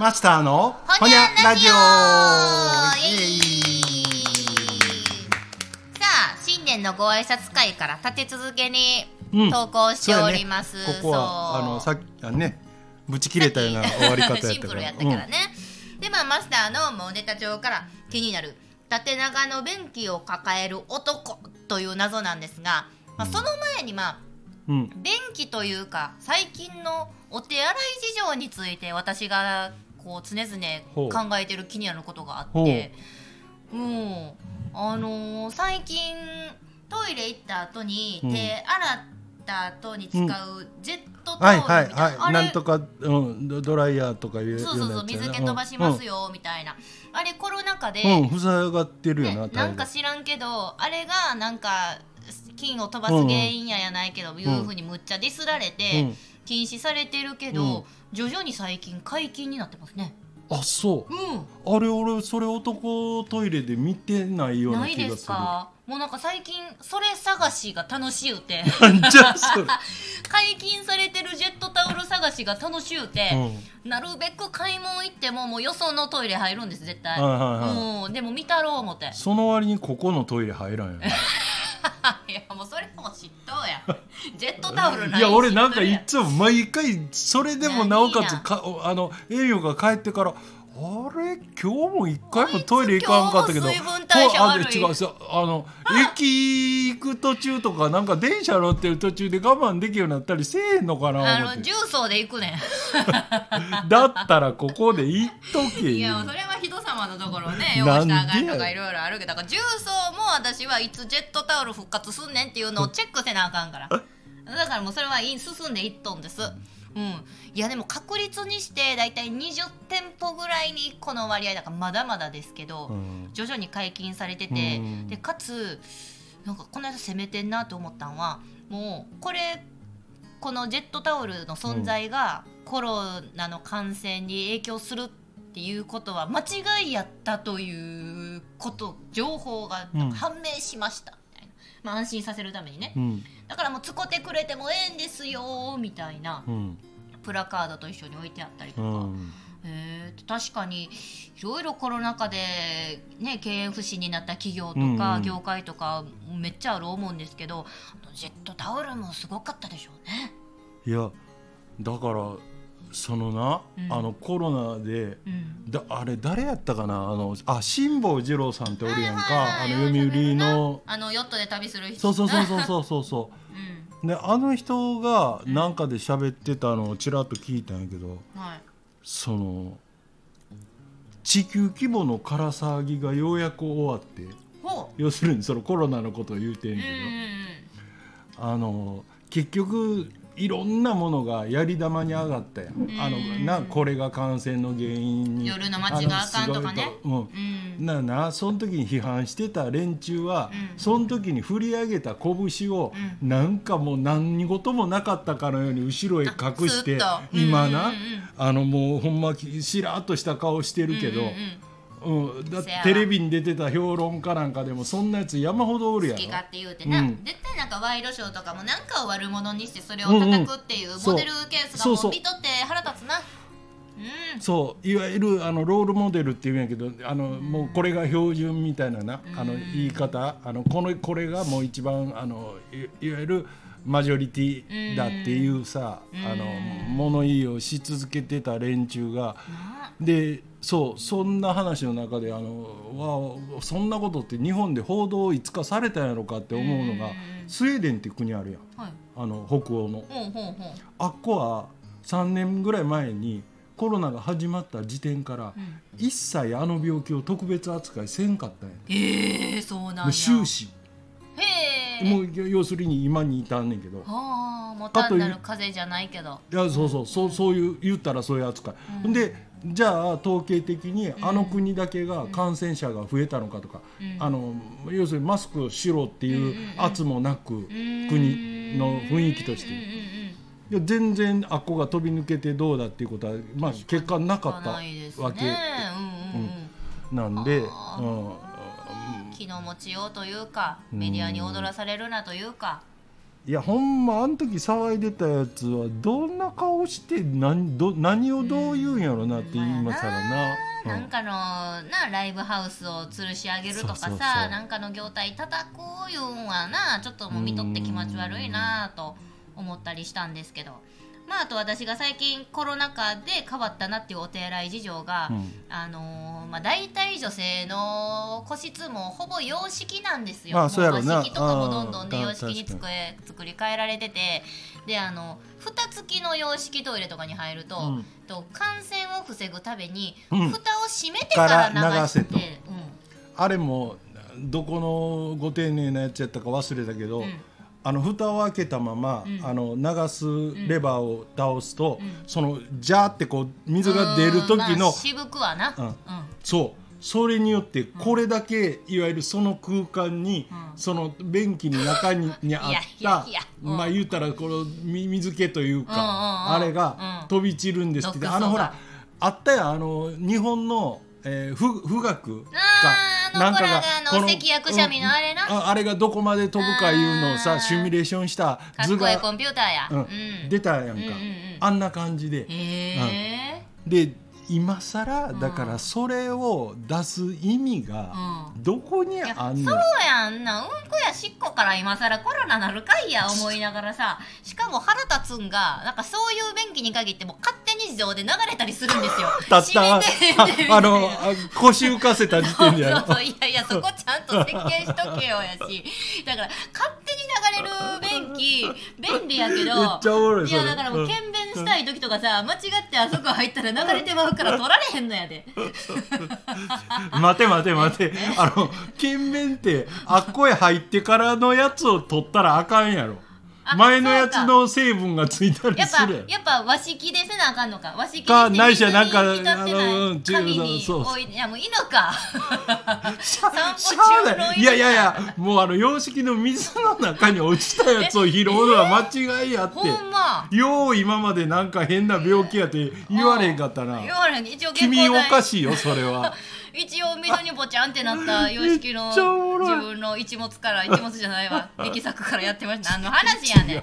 マスターのほにゃラジオ。さあ新年のご挨拶会から立て続けにうん。投稿しております、そうやね。ここはあのさっきあねぶち切れたような終わり方やったから。シンプルやったからね、でまあマスターのもうネタ帳から気になる縦長の便器を抱える男という謎なんですが、まあ、その前にまあうん、うん。便器というか最近のお手洗い事情について私がこう常々考えてる気になることがあってう。ん。あのー最近トイレ行った後にうん。手洗った後に使うジェットタはいオルみたはいいな、はい。なんとか、うん、ドドライヤーとかいうそうそうそう水気飛ばしますよみたいな、あれコロナ禍で、うん、うん、塞がってるよな、ね、なんか知らんけどあれがなんか菌を飛ばす原因ややないけど、いうふうにむっちゃディスられて、うん禁止されてるけど、うん。徐々に最近解禁になってますね。あそう。うん、あれ俺それ男トイレで見てないようなない気がする。ですか？もうなんか最近それ探しが楽しゅうて。解禁されてるジェットタオル探しが楽しゅうて、うん。なるべく買い物行ってももうよそのトイレ入るんです絶対、はいはいはい。うん。でも見たろう思って。その割にここのトイレ入らんよね。いやもうそれジェットタオルないいや俺なんかいつも毎回それでもなおかつかあの栄養が帰ってからあれ？今日も一回もトイレ行かんかったけどあ違うさあの駅行く途中とかなんか電車乗ってる途中で我慢できるようになったりせえへんのかなあの重曹で行くね だったらここで行っとけんいやよそれは人様のところ ね汚したらあかんとかいろいろあるけどだから重曹も私はいつジェットタオル復活すんねんっていうのをチェックせなあかんから。だからもうそれはいい進んでいっとんです。うん、いやでも確率にして大体20店舗ぐらいにこの割合だからまだまだですけど、うん。徐々に解禁されてて、うん。でかつなんかこの間攻めてんなと思ったのはもうこれこのジェットタオルの存在がコロナの感染に影響するっていうことは間違いやったということ情報がうん判明しました。みたいな、まあ、安心させるためにね。うん。だからもう使ってくれてもええんですよみたいな。うん。プラカードと一緒に置いてあったりとうか。ん。えー確かに。いろいろコロナ禍で、ね、経営不振になった企業とうんうんか業界とかめっちゃある思うん。ですけどあのジェットタオルもすごかったでしょうね。いやだからそのな、うん。あのコロナでうん。だあれ誰やったかな？あのあ辛坊治郎さんっておるやんか、はいはいはいあの読売の。あのヨットで旅する人。そうそうそうそうそうそう。そ うん。うであの人がうん。なんかで喋ってたのをちらっと聞いたんやけどはい。その地球規模の空騒ぎがようやく終わってほ要するにそのコロナのことを言うてんう、うんけうん。ど、あの結局いろんなものがやり玉に上がったやん、ん。あのなこれが感染の原因に。夜の街があかんとかね。うん。うん。ななその時に批判してた連中は、うん。その時に振り上げた拳を、うなんかもう何事もなかったかのように後ろへ隠して今な、あのもうほんましらっとした顔してるけど、うんうんうんうん。だテレビに出てた評論家なんかでもそんなやつ山ほどおるやろ。好き勝手言うてな、うん。絶対なんかワイドショーとかもなんかを悪者にしてそれを叩くっていうモデルケースがもう見とって腹立つな。うん。そういわゆるあのロールモデルっていうんやけどあのもうこれが標準みたいななあの言い方。あのこのこれがもう一番あのいいわゆるマジョリティだっていうさあの物言いをし続けてた連中が。なでそうそんな話の中であのわそんなことって日本で報道いつかされたんやろかって思うのがうんスウェーデンって国あるやん。はい。あの北欧の。ほうほうほう。あっこは3年ぐらい前にコロナが始まった時点からん。一切あの病気を特別扱いせんかったんや。ええそうなんでや終始もう要するに今に至んねんけど。はあもう単なる風邪じゃないけど。いやそうそうそうそういう言ったらそういう扱い、でじゃあ統計的にあの国だけが感染者が増えたのかとか、うん。あの要するにマスクをしろっていう圧もなく、国の雰囲気として。うんうんうんいや全然あっこが飛び抜けてどうだっていうことは、まあ、結果なかったわけ。うんうんうんなんで、うん気の持ちようというかメディアに踊らされるなというか。いやほんまあの時騒いでたやつはどんな顔して何ど何をどう言うんやろなって言いましたらな、なんかのなライブハウスを吊るし上げるとかさなんかの業態叩くいうんはなちょっともう見とって気持ち悪いなと思ったりしたんですけどまああと私が最近コロナ禍で変わったなっていうお手洗い事情が、うん。あのーまあ、大体女性の個室もほぼ洋式なんですよ。まあそうやろ式とかもどんどんね洋式に作れ作り変えられてて。であの蓋付きの洋式トイレとかに入ると,、うん。と感染を防ぐために、うん。蓋を閉めてから流してあれもどこのご丁寧なやつやったか忘れたけど、うんあの蓋を開けたまま、うん。あの流すレバーを倒すと、うん。そのジャーってこう水が出る時の、あ渋くはな、うん。うん。そう。それによってこれだけいわゆるその空間に、うん。その便器の中ににあったまあ言うたらこのみ水気というか、あれがうん。飛び散るんですって、毒素があのほらあったやんあの日本の、えー、富富学あーあのこれがあのこ関役者みのあれな。うんああれがどこまで飛ぶかいうのをさシミュレーションしたかっ図が、こいいコンピューターや、うんうん。出たやんか、うんうんうん。あんな感じで。へえで今更だからそれを出す意味がうん。どこにあんねん、そうやんな。うんこやしっこから今更コロナなるかいや思いながらさ。しかも腹立つんがなんかそういう便器に限っても勝手に自動で流れたりするんですよ。たった。ああのあ腰浮かせた時点でそうそういやいやそこちゃんと設計しとけよやし。だから勝れる便利やけどめっちゃおもろいやだからもう検便したい時とかさ間違ってあそこ入ったら流れてまうから取られへんのやで。待て待て待て。あの検便ってあっこへ入ってからのやつを取ったらあかんやろ。あ前のやつの成分がついたりやっぱするやんやっぱ和式でせなあかんのか。和式にかないしはなんか水に浸ってない。あのうん紙にそう。置いていやもういいのか。散歩しゃあ中のない。いやいやいやもうあの洋式の水の中に落ちたやつを拾うのは間違いやって。ほんま。よう今までなんか変な病気やって言われへんかったな。言われへん。一応健君おかしいよそれは 一応水にぼちゃんってなった 洋式の自分の一物から一物じゃないわ。力作からやってました。何の話やねん。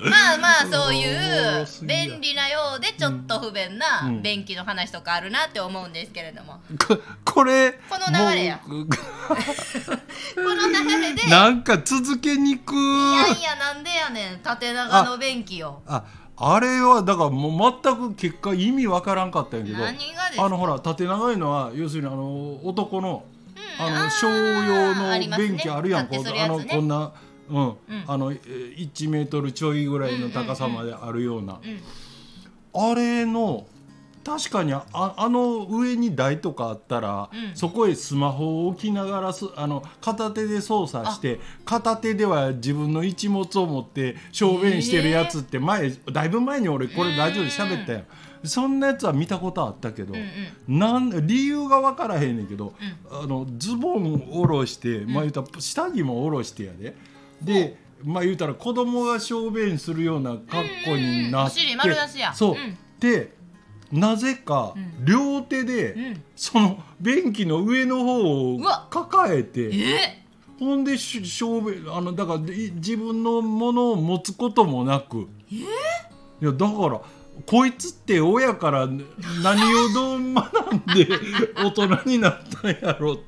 まあまあそういう便利なようでちょっと不便なうん。便器の話とかあるなって思うんですけれども。ここれこの流れや。この流れで。いなんか続けにく。やいやなんでやねん。縦長の便器よああれはだからもう全く結果意味わからんかったんやけどあのほら縦長いのは要するにあの男のうん。あのー商用の便器あるやん、こうあのこんな、うん。うん。あのえー1メートルちょいぐらいの高さまであるような、うん。あれの確かにああの上に台とかあったら、うん。そこへスマホを置きながらすあの片手で操作して片手では自分の一物を持って小便してるやつって前、だいぶ前に俺これラジオで喋ったよ。そんなやつは見たことあったけど、うんうん。なん理由が分からへんねんけど、あのズボン下ろして、まあ言うたら下着も下ろしてやで。で、まあ言うたら子供が小便するような格好になって、そう、うん。でなぜかうん。両手で、うん。その便器の上の方を抱えてえ？ほんでし小便あのだからい自分のものを持つこともなく。いやだからこいつって親から 何をどう学んで大人になったんやろ。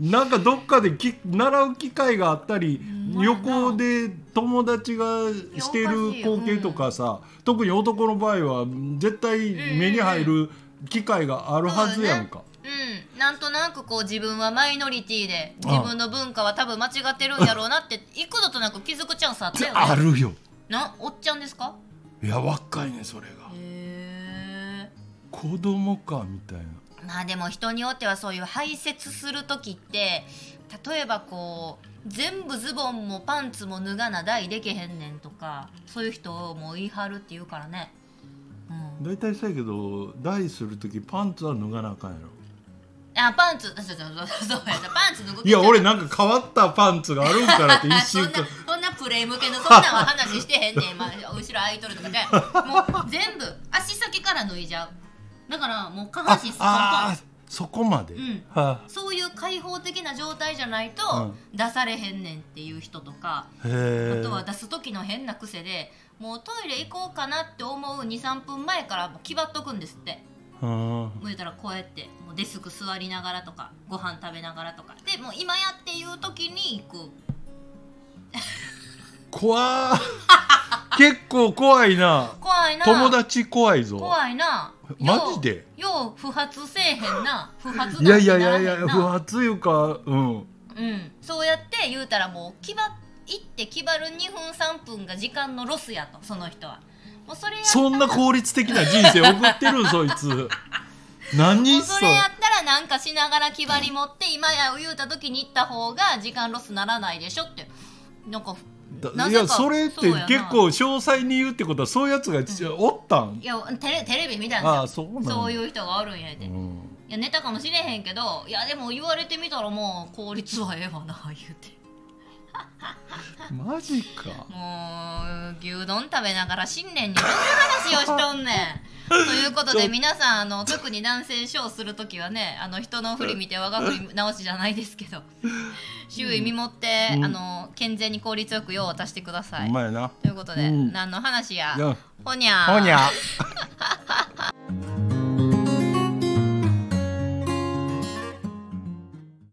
なんかどっかでき習う機会があったり横で友達がしてる光景とかさ、特に男の場合は絶対目に入る機会があるはずやんか。うん、なんとなくこう自分はマイノリティで自分の文化は多分間違ってるんやろうなって幾度となく気づくチャンスあったよねあるよ。なおっちゃんですか？いや若いねそれが。へえ子供かみたいなまあでも人によってはそういう排泄する時って例えばこう全部ズボンもパンツも脱がな大でけへんねんとかそういう人も言い張るって言うからね、うん、大体そうやけど大する時パンツは脱がなあかんやろ。あパンツそうそうそうそうやパンツ脱ぐい。や俺なんか変わったパンツがあるんかなって一そんなそんなプレイ向けのそんなんは話してへんねん、まあ、後ろ空いとるとかでもう全部足先から脱いじゃうだからもう下半身そこ。まで、ん。はそういう開放的な状態じゃないと出されへんねんっていう人とか、あ、へえ。あとは出す時の変な癖でもうトイレ行こうかなって思う23分前からもう決まっとくんですって。うん。もう言ったらこうやってもうデスク座りながらとかご飯食べながらとか。でもう今やっていう時に行く。怖ー 結構怖いな。怖いな。友達怖いぞ。怖いな。マジで？よう不発せえへんな。不発いやいやいやいや不発いうかうん。うん、そうやって言うたらもう決ま行って決まる2分3分が時間のロスやとその人は。もうそれやそんな効率的な人生送ってるそいつ。何そそれ？やったらなんかしながら決まり持って今や言うた時に行った方が時間ロスならないでしょってなんかいやそれって結構詳細に言うってことはそういうやつがおったん？いやテレテレビ見たんああそうそういう人がおるんやで、いうん。やネタかもしれへんけどいやでも言われてみたらもう効率はええわな言うて。マジか。もう牛丼食べながら新年にどんな話をしとんねんということで皆さんあの特に男性ショーする時はねあの人の振り見て我が振り直しじゃないですけど周囲見守って、うん、あの健全に効率よく用を足してください。ということで、うん、何の話や。ほにゃほにゃ